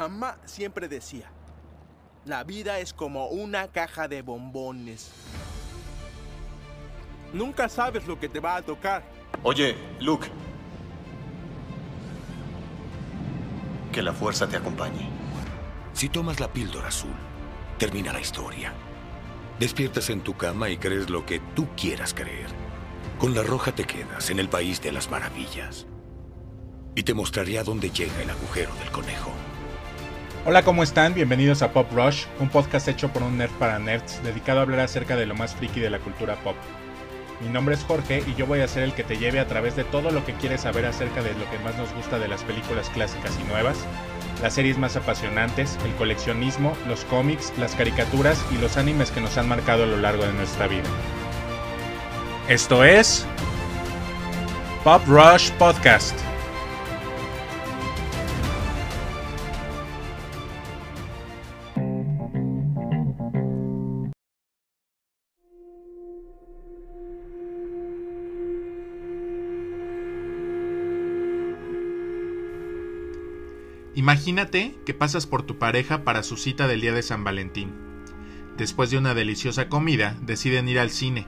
Mamá siempre decía, la vida es como una caja de bombones. Nunca sabes lo que te va a tocar. Oye, Luke. Que la fuerza te acompañe. Si tomas la píldora azul, termina la historia. Despiertas en tu cama y crees lo que tú quieras creer. Con la roja te quedas en el país de las maravillas. Y te mostraré a dónde llega el agujero del conejo. Hola, ¿cómo están? Bienvenidos a Pop Rush, un podcast hecho por un nerd para nerds, dedicado a hablar acerca de lo más friki de la cultura pop. Mi nombre es Jorge y yo voy a ser el que te lleve a través de todo lo que quieres saber acerca de lo que más nos gusta de las películas clásicas y nuevas, las series más apasionantes, el coleccionismo, los cómics, las caricaturas y los animes que nos han marcado a lo largo de nuestra vida. Esto es Pop Rush Podcast. Imagínate que pasas por tu pareja para su cita del día de San Valentín. Después de una deliciosa comida, deciden ir al cine.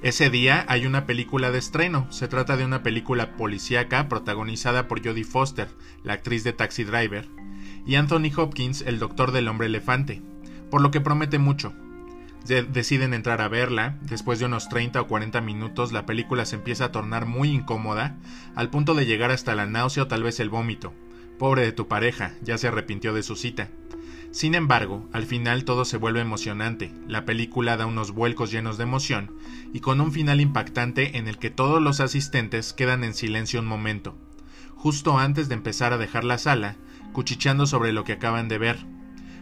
Ese día hay una película de estreno. Se trata de una película policíaca protagonizada por Jodie Foster, la actriz de Taxi Driver, y Anthony Hopkins, el doctor del hombre elefante, por lo que promete mucho. deciden entrar a verla, después de unos 30 o 40 minutos la película se empieza a tornar muy incómoda, al punto de llegar hasta la náusea o tal vez el vómito. Pobre de tu pareja, ya se arrepintió de su cita. Sin embargo, al final todo se vuelve emocionante, la película da unos vuelcos llenos de emoción, y con un final impactante en el que todos los asistentes quedan en silencio un momento, justo antes de empezar a dejar la sala, cuchicheando sobre lo que acaban de ver.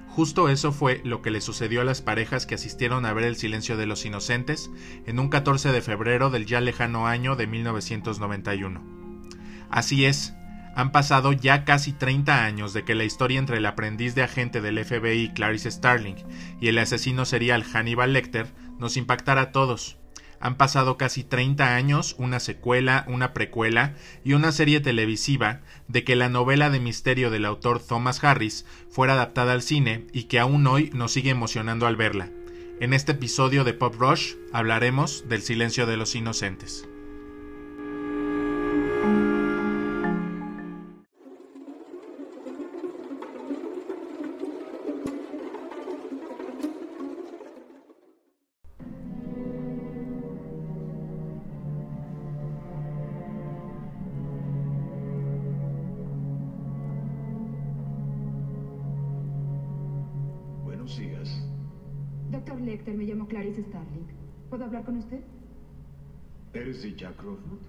Justo eso fue lo que le sucedió a las parejas que asistieron a ver El silencio de los inocentes en un 14 de febrero del ya lejano año de 1991. Así es, han pasado ya casi 30 años de que la historia entre el aprendiz de agente del FBI Clarice Starling y el asesino serial Hannibal Lecter nos impactara a todos. Han pasado casi 30 años, una secuela, una precuela y una serie televisiva de que la novela de misterio del autor Thomas Harris fuera adaptada al cine y que aún hoy nos sigue emocionando al verla. En este episodio de Pop Rush hablaremos del silencio de los inocentes. Clarice Starling. ¿Puedo hablar con usted? ¿Eres de Jack Crawford?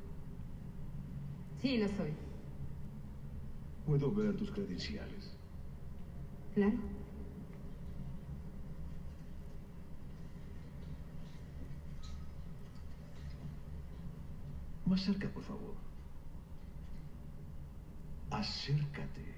Sí, lo soy. ¿Puedo ver tus credenciales? Claro. Más cerca, por favor. Acércate.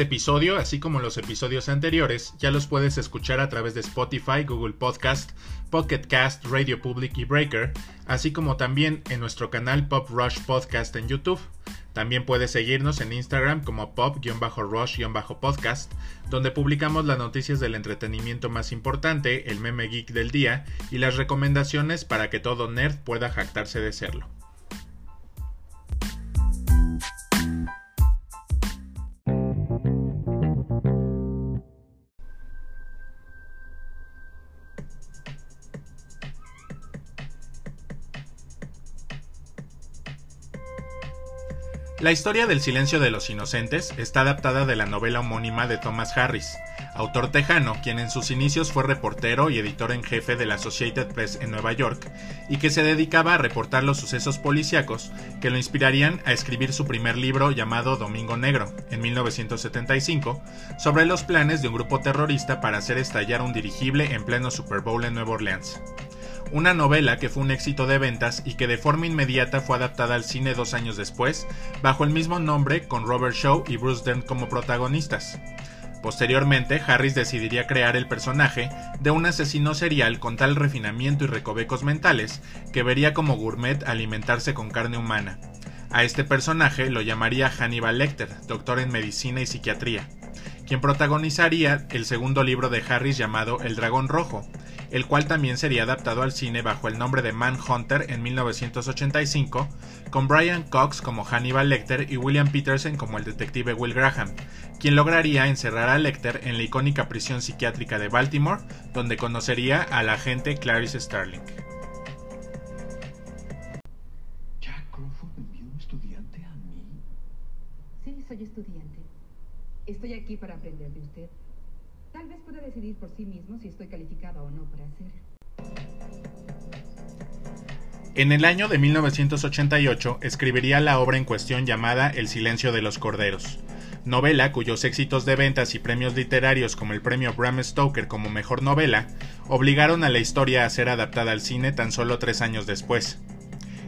Este episodio, así como los episodios anteriores, ya los puedes escuchar a través de Spotify, Google Podcast, Pocket Cast, Radio Public y Breaker, así como también en nuestro canal Pop Rush Podcast en YouTube. También puedes seguirnos en Instagram como pop-rush-podcast, donde publicamos las noticias del entretenimiento más importante, el meme geek del día y las recomendaciones para que todo nerd pueda jactarse de serlo. La historia del silencio de los inocentes está adaptada de la novela homónima de Thomas Harris, autor tejano quien en sus inicios fue reportero y editor en jefe de la Associated Press en Nueva York y que se dedicaba a reportar los sucesos policíacos que lo inspirarían a escribir su primer libro llamado Domingo Negro en 1975 sobre los planes de un grupo terrorista para hacer estallar un dirigible en pleno Super Bowl en Nueva Orleans. Una novela que fue un éxito de ventas y que de forma inmediata fue adaptada al cine dos años después, bajo el mismo nombre con Robert Shaw y Bruce Dern como protagonistas. Posteriormente, Harris decidiría crear el personaje de un asesino serial con tal refinamiento y recovecos mentales que vería como gourmet alimentarse con carne humana. A este personaje lo llamaría Hannibal Lecter, doctor en medicina y psiquiatría, quien protagonizaría el segundo libro de Harris llamado El Dragón Rojo, el cual también sería adaptado al cine bajo el nombre de Manhunter en 1985, con Brian Cox como Hannibal Lecter y William Peterson como el detective Will Graham, quien lograría encerrar a Lecter en la icónica prisión psiquiátrica de Baltimore, donde conocería a la agente Clarice Starling. Jack Crawford me envió un estudiante a mí. Sí, soy estudiante. Estoy aquí para aprender de usted. Tal vez pueda decidir por sí mismo si estoy calificada o no para hacer. En el año de 1988 escribiría la obra en cuestión llamada El silencio de los corderos, novela cuyos éxitos de ventas y premios literarios como el premio Bram Stoker como mejor novela obligaron a la historia a ser adaptada al cine tan solo tres años después.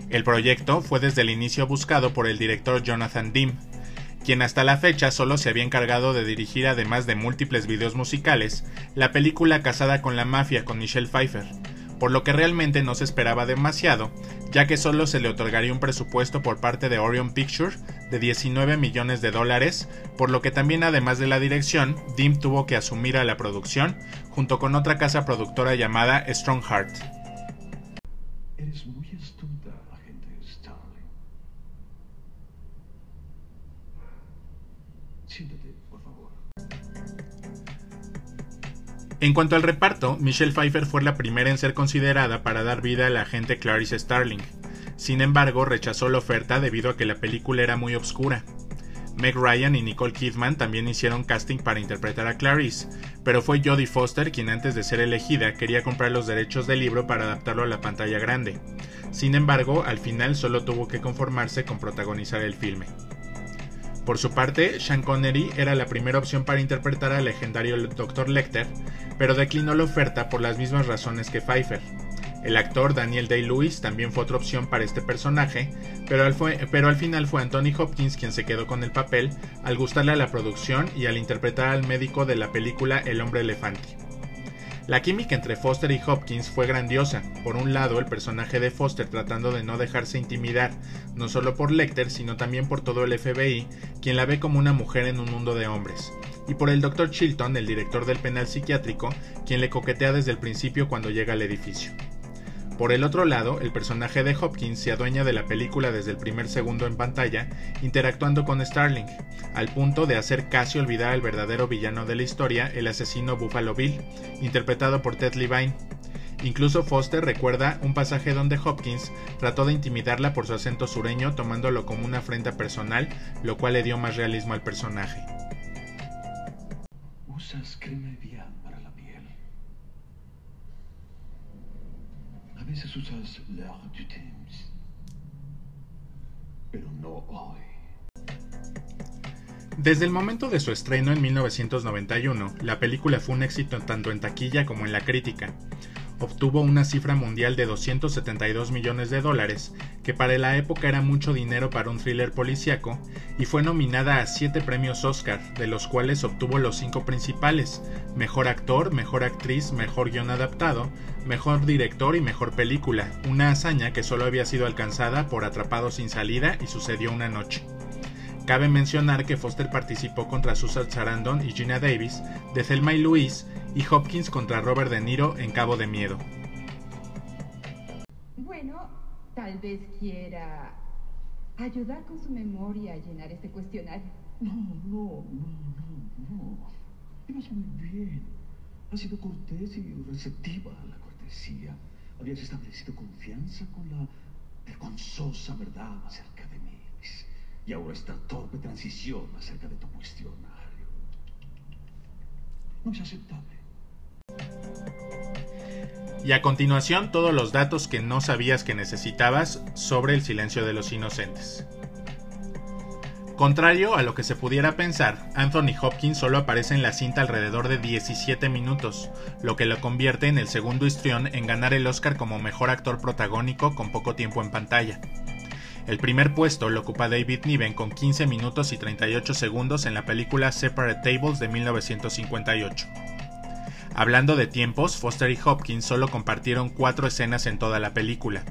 El proyecto fue desde el inicio buscado por el director Jonathan Dim, quien hasta la fecha solo se había encargado de dirigir, además de múltiples videos musicales, la película Casada con la Mafia con Michelle Pfeiffer, por lo que realmente no se esperaba demasiado, ya que solo se le otorgaría un presupuesto por parte de Orion Picture de 19 millones de dólares, por lo que también además de la dirección, Dim tuvo que asumir a la producción, junto con otra casa productora llamada Strongheart. Eres muy astuta, agente Starling. Siéntate, En cuanto al reparto, Michelle Pfeiffer fue la primera en ser considerada para dar vida a la agente Clarice Starling. Sin embargo, rechazó la oferta debido a que la película era muy oscura. Meg Ryan y Nicole Kidman también hicieron casting para interpretar a Clarice, pero fue Jodie Foster quien antes de ser elegida quería comprar los derechos del libro para adaptarlo a la pantalla grande. Sin embargo, al final solo tuvo que conformarse con protagonizar el filme. Por su parte, Sean Connery era la primera opción para interpretar al legendario Dr. Lecter, pero declinó la oferta por las mismas razones que Pfeiffer. El actor Daniel Day-Lewis también fue otra opción para este personaje, pero al, final fue Anthony Hopkins quien se quedó con el papel al gustarle a la producción y al interpretar al médico de la película El hombre elefante. La química entre Foster y Hopkins fue grandiosa. Por un lado, el personaje de Foster tratando de no dejarse intimidar, no solo por Lecter, sino también por todo el FBI, quien la ve como una mujer en un mundo de hombres. Y por el Dr. Chilton, el director del penal psiquiátrico, quien le coquetea desde el principio cuando llega al edificio. Por el otro lado, el personaje de Hopkins se adueña de la película desde el primer segundo en pantalla, interactuando con Starling, al punto de hacer casi olvidar al verdadero villano de la historia, el asesino Buffalo Bill, interpretado por Ted Levine. Incluso Foster recuerda un pasaje donde Hopkins trató de intimidarla por su acento sureño tomándolo como una afrenta personal, lo cual le dio más realismo al personaje. Usas crema Evian para la piel. A Desde el momento de su estreno en 1991, la película fue un éxito tanto en taquilla como en la crítica. Obtuvo una cifra mundial de 272 millones de dólares, que para la época era mucho dinero para un thriller policíaco, y fue nominada a 7 premios Oscar, de los cuales obtuvo los 5 principales, Mejor Actor, Mejor Actriz, Mejor Guión Adaptado, Mejor Director y Mejor Película, una hazaña que solo había sido alcanzada por Atrapado sin salida y sucedió una noche. Cabe mencionar que Foster participó contra Susan Sarandon y Gina Davis de Thelma y Louise y Hopkins contra Robert De Niro en Cabo de Miedo. Bueno, tal vez quiera ayudar con su memoria a llenar este cuestionario. No, no, no, no, no. Ibas muy bien. Has sido cortés y receptiva a la cortesía. Habías establecido confianza con la vergonzosa verdad acerca de mí. Y ahora esta torpe transición acerca de tu cuestionario. No es aceptable. Y a continuación todos los datos que no sabías que necesitabas sobre el silencio de los inocentes. Contrario a lo que se pudiera pensar, Anthony Hopkins solo aparece en la cinta alrededor de 17 minutos, lo que lo convierte en el segundo histrión en ganar el Oscar como mejor actor protagónico con poco tiempo en pantalla. El primer puesto lo ocupa David Niven con 15 minutos y 38 segundos en la película Separate Tables de 1958. Hablando de tiempos, Foster y Hopkins solo compartieron cuatro escenas en toda la película.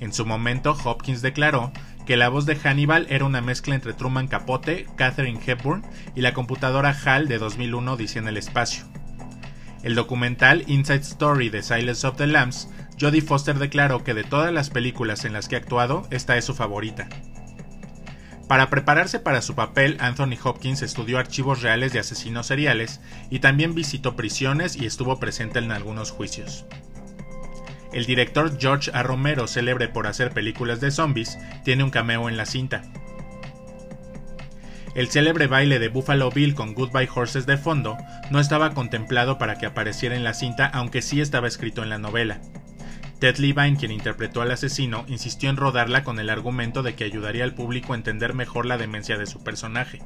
En su momento, Hopkins declaró que la voz de Hannibal era una mezcla entre Truman Capote, Katherine Hepburn y la computadora HAL de 2001 Dice en el espacio. El documental Inside Story de Silence of the Lambs Jodie Foster declaró que de todas las películas en las que ha actuado, esta es su favorita. Para prepararse para su papel, Anthony Hopkins estudió archivos reales de asesinos seriales y también visitó prisiones y estuvo presente en algunos juicios. El director George A. Romero, célebre por hacer películas de zombies, tiene un cameo en la cinta. El célebre baile de Buffalo Bill con Goodbye Horses de fondo no estaba contemplado para que apareciera en la cinta, aunque sí estaba escrito en la novela. Ted Levine, quien interpretó al asesino, insistió en rodarla con el argumento de que ayudaría al público a entender mejor la demencia de su personaje.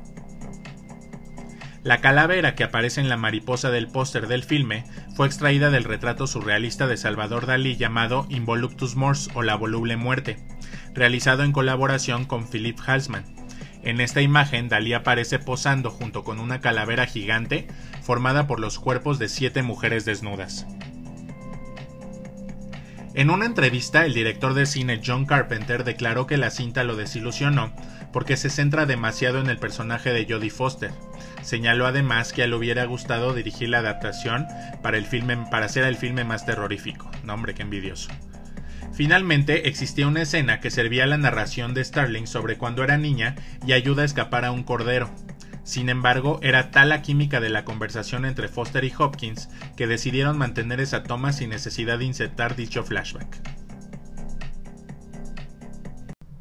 La calavera que aparece en la mariposa del póster del filme fue extraída del retrato surrealista de Salvador Dalí llamado Involuptus Mors o la voluble muerte, realizado en colaboración con Philip Halsman. En esta imagen, Dalí aparece posando junto con una calavera gigante formada por los cuerpos de siete mujeres desnudas. En una entrevista, el director de cine John Carpenter declaró que la cinta lo desilusionó porque se centra demasiado en el personaje de Jodie Foster. Señaló además que a le hubiera gustado dirigir la adaptación para, el filme, para hacer el filme más terrorífico. Nombre que envidioso. Finalmente, existía una escena que servía a la narración de Starling sobre cuando era niña y ayuda a escapar a un cordero. Sin embargo, era tal la química de la conversación entre Foster y Hopkins que decidieron mantener esa toma sin necesidad de insertar dicho flashback.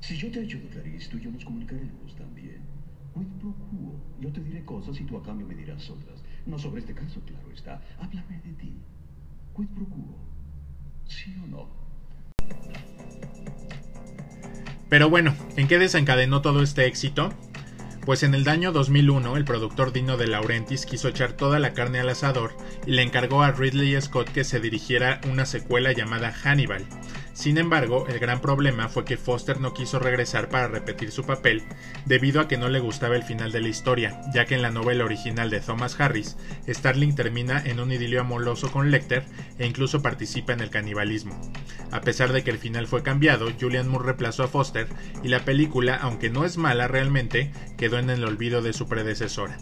Si yo te ayudo, Clarice, tú y yo nos comunicaremos también. Quid pro quo. Yo te diré cosas y tú a cambio me dirás otras. No sobre este caso, claro está. Háblame de ti. Quid pro quo. ¿Sí o no? Pero bueno, ¿en qué desencadenó todo este éxito? Pues en el año 2001 el productor Dino de Laurentiis quiso echar toda la carne al asador y le encargó a Ridley Scott que se dirigiera una secuela llamada Hannibal. Sin embargo, el gran problema fue que Foster no quiso regresar para repetir su papel debido a que no le gustaba el final de la historia, ya que en la novela original de Thomas Harris, Starling termina en un idilio amoroso con Lecter e incluso participa en el canibalismo. A pesar de que el final fue cambiado, Julian Moore reemplazó a Foster y la película, aunque no es mala realmente, quedó en el olvido de su predecesora.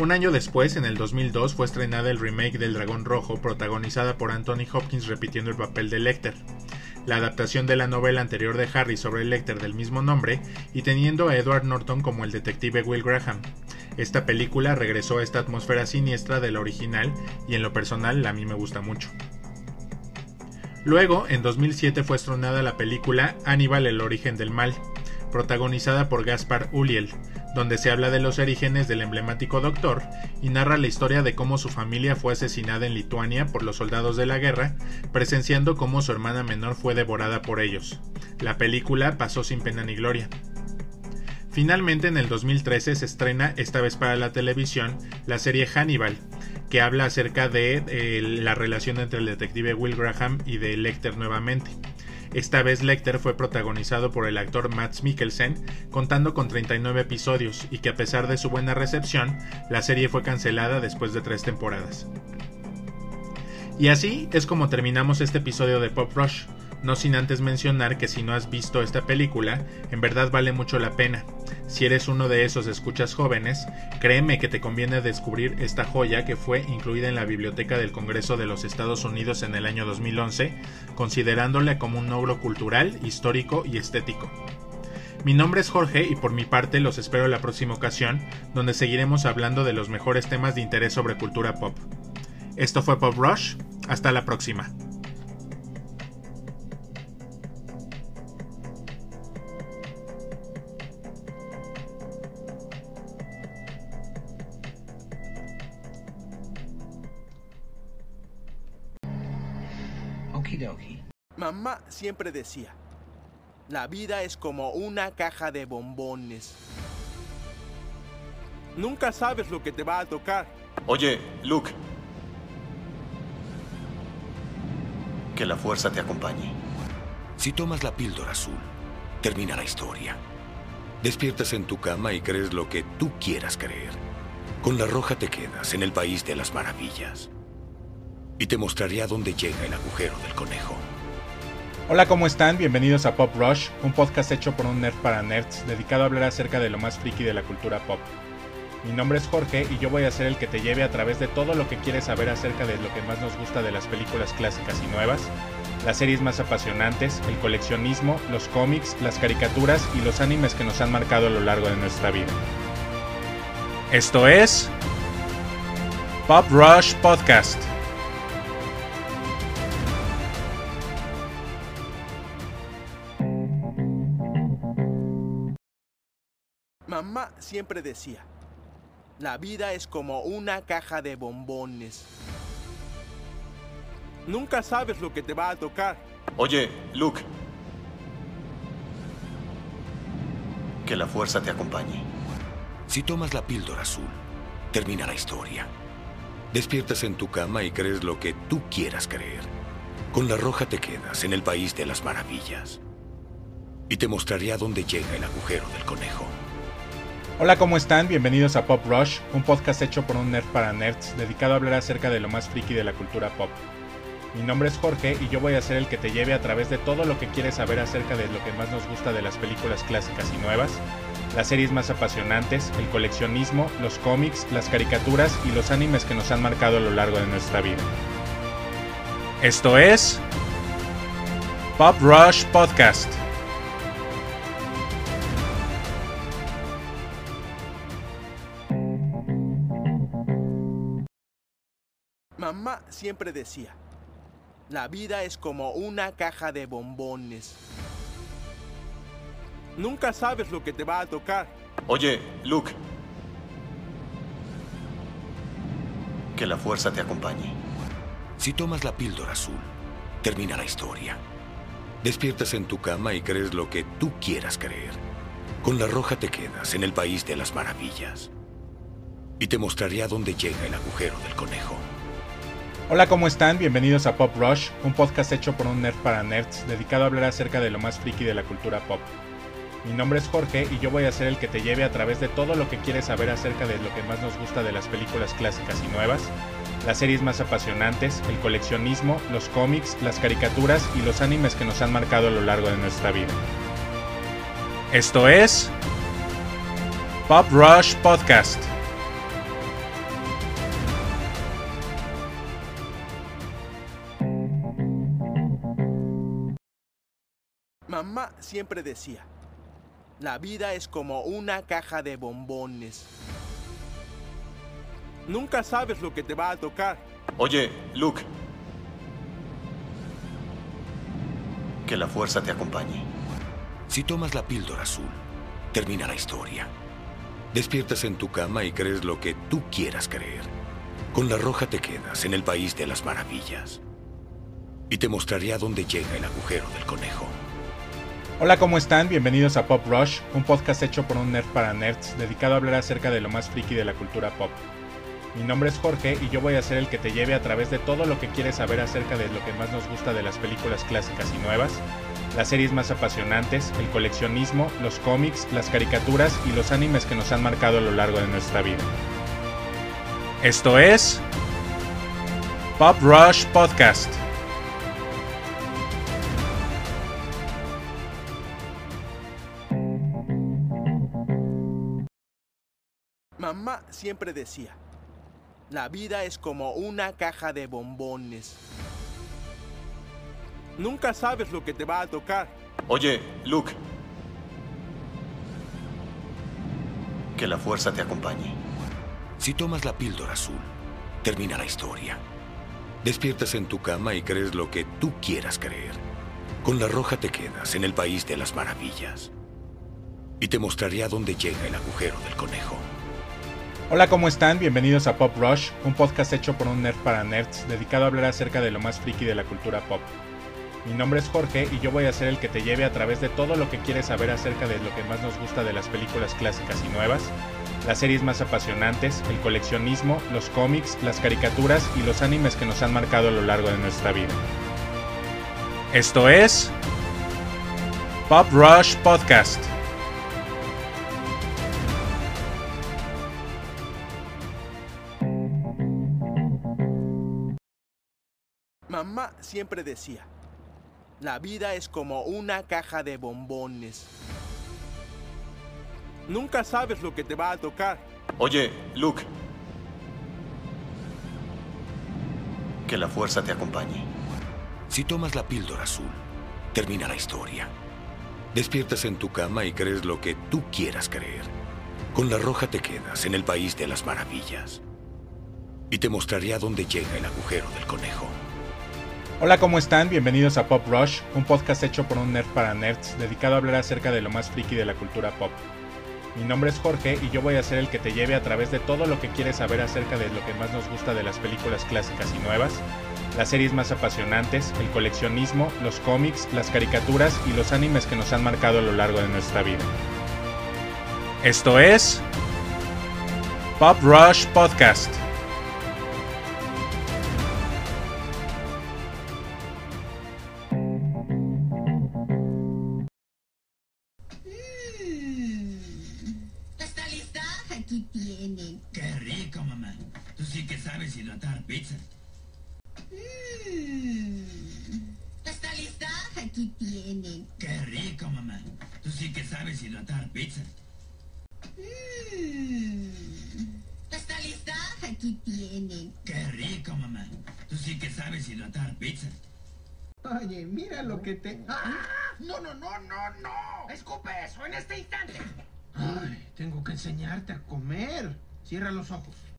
Un año después, en el 2002, fue estrenada el remake del Dragón Rojo, protagonizada por Anthony Hopkins repitiendo el papel de Lecter. La adaptación de la novela anterior de Harry sobre Lecter del mismo nombre y teniendo a Edward Norton como el detective Will Graham. Esta película regresó a esta atmósfera siniestra de la original y en lo personal a mí me gusta mucho. Luego, en 2007 fue estrenada la película Aníbal el origen del mal, protagonizada por Gaspar Ulliel, donde se habla de los orígenes del emblemático Doctor y narra la historia de cómo su familia fue asesinada en Lituania por los soldados de la guerra, presenciando cómo su hermana menor fue devorada por ellos. La película pasó sin pena ni gloria. Finalmente, en el 2013 se estrena, esta vez para la televisión, la serie Hannibal, que habla acerca de eh, la relación entre el detective Will Graham y de Lecter nuevamente. Esta vez Lecter fue protagonizado por el actor Matt Mikkelsen, contando con 39 episodios y que a pesar de su buena recepción, la serie fue cancelada después de tres temporadas. Y así es como terminamos este episodio de Pop Rush, no sin antes mencionar que si no has visto esta película, en verdad vale mucho la pena. Si eres uno de esos escuchas jóvenes, créeme que te conviene descubrir esta joya que fue incluida en la Biblioteca del Congreso de los Estados Unidos en el año 2011, considerándola como un logro cultural, histórico y estético. Mi nombre es Jorge y por mi parte los espero la próxima ocasión, donde seguiremos hablando de los mejores temas de interés sobre cultura pop. Esto fue Pop Rush, hasta la próxima. Siempre decía, La vida es como una caja de bombones. Nunca sabes lo que te va a tocar. Oye, Luke. Que la fuerza te acompañe. Si tomas la píldora azul, termina la historia. Despiertas en tu cama y crees lo que tú quieras creer. Con la roja te quedas en el país de las maravillas. Y te mostraré a dónde llega el agujero del conejo. Hola, ¿cómo están? Bienvenidos a Pop Rush, un podcast hecho por un nerd para nerds, dedicado a hablar acerca de lo más friki de la cultura pop. Mi nombre es Jorge y yo voy a ser el que te lleve a través de todo lo que quieres saber acerca de lo que más nos gusta de las películas clásicas y nuevas, las series más apasionantes, el coleccionismo, los cómics, las caricaturas y los animes que nos han marcado a lo largo de nuestra vida. Esto es Pop Rush Podcast. Mamá siempre decía, la vida es como una caja de bombones. Nunca sabes lo que te va a tocar. Oye, Luke. Que la fuerza te acompañe. Si tomas la píldora azul, termina la historia. Despiertas en tu cama y crees lo que tú quieras creer. Con la roja te quedas en el país de las maravillas. Y te mostraré a dónde llega el agujero del conejo. Hola, ¿cómo están? Bienvenidos a Pop Rush, un podcast hecho por un nerd para nerds, dedicado a hablar acerca de lo más friki de la cultura pop. Mi nombre es Jorge y yo voy a ser el que te lleve a través de todo lo que quieres saber acerca de lo que más nos gusta de las películas clásicas y nuevas, las series más apasionantes, el coleccionismo, los cómics, las caricaturas y los animes que nos han marcado a lo largo de nuestra vida. Esto es Pop Rush Podcast. Siempre decía, la vida es como una caja de bombones. Nunca sabes lo que te va a tocar. Oye, Luke. Que la fuerza te acompañe. Si tomas la píldora azul, termina la historia. Despiertas en tu cama y crees lo que tú quieras creer. Con la roja te quedas en el país de las maravillas. Y te mostraré a dónde llega el agujero del conejo. Hola, ¿cómo están? Bienvenidos a Pop Rush, un podcast hecho por un nerd para nerds, dedicado a hablar acerca de lo más friki de la cultura pop. Mi nombre es Jorge y yo voy a ser el que te lleve a través de todo lo que quieres saber acerca de lo que más nos gusta de las películas clásicas y nuevas, las series más apasionantes, el coleccionismo, los cómics, las caricaturas y los animes que nos han marcado a lo largo de nuestra vida. Esto es Pop Rush Podcast. Siempre decía, la vida es como una caja de bombones. Nunca sabes lo que te va a tocar. Oye, Luke. Que la fuerza te acompañe. Si tomas la píldora azul, termina la historia. Despiertas en tu cama y crees lo que tú quieras creer. Con la roja te quedas en el país de las maravillas. Y te mostraré a dónde llega el agujero del conejo. Hola, ¿cómo están? Bienvenidos a Pop Rush, un podcast hecho por un nerd para nerds, dedicado a hablar acerca de lo más friki de la cultura pop. Mi nombre es Jorge y yo voy a ser el que te lleve a través de todo lo que quieres saber acerca de lo que más nos gusta de las películas clásicas y nuevas, las series más apasionantes, el coleccionismo, los cómics, las caricaturas y los animes que nos han marcado a lo largo de nuestra vida. Esto es Pop Rush Podcast. Siempre decía, la vida es como una caja de bombones. Nunca sabes lo que te va a tocar. Oye, Luke. Que la fuerza te acompañe. Si tomas la píldora azul, termina la historia. Despiertas en tu cama y crees lo que tú quieras creer. Con la roja te quedas en el país de las maravillas. Y te mostraré a dónde llega el agujero del conejo. Hola, ¿cómo están? Bienvenidos a Pop Rush, un podcast hecho por un nerd para nerds, dedicado a hablar acerca de lo más friki de la cultura pop. Mi nombre es Jorge y yo voy a ser el que te lleve a través de todo lo que quieres saber acerca de lo que más nos gusta de las películas clásicas y nuevas, las series más apasionantes, el coleccionismo, los cómics, las caricaturas y los animes que nos han marcado a lo largo de nuestra vida. Esto es Pop Rush Podcast. Siempre decía, la vida es como una caja de bombones. Nunca sabes lo que te va a tocar. Oye, Luke. Que la fuerza te acompañe. Si tomas la píldora azul, termina la historia. Despiertas en tu cama y crees lo que tú quieras creer. Con la roja te quedas en el país de las maravillas. Y te mostraré a dónde llega el agujero del conejo. Hola, ¿cómo están? Bienvenidos a Pop Rush, un podcast hecho por un nerd para nerds dedicado a hablar acerca de lo más friki de la cultura pop. Mi nombre es Jorge y yo voy a ser el que te lleve a través de todo lo que quieres saber acerca de lo que más nos gusta de las películas clásicas y nuevas, las series más apasionantes, el coleccionismo, los cómics, las caricaturas y los animes que nos han marcado a lo largo de nuestra vida. Esto es Pop Rush Podcast. Aquí tienen. Qué rico, mamá. Tú sí que sabes hidratar pizza. ¿Está lista? Aquí tienen. Qué rico, mamá. Tú sí que sabes hidratar pizza. ¿Está lista? Aquí tienen. Qué rico, mamá. Tú sí que sabes hidratar pizza. Oye, mira lo que te... ¡Ah! No, no, no, no, no. Escupe eso en este instante. Tengo que enseñarte a comer. Cierra los ojos.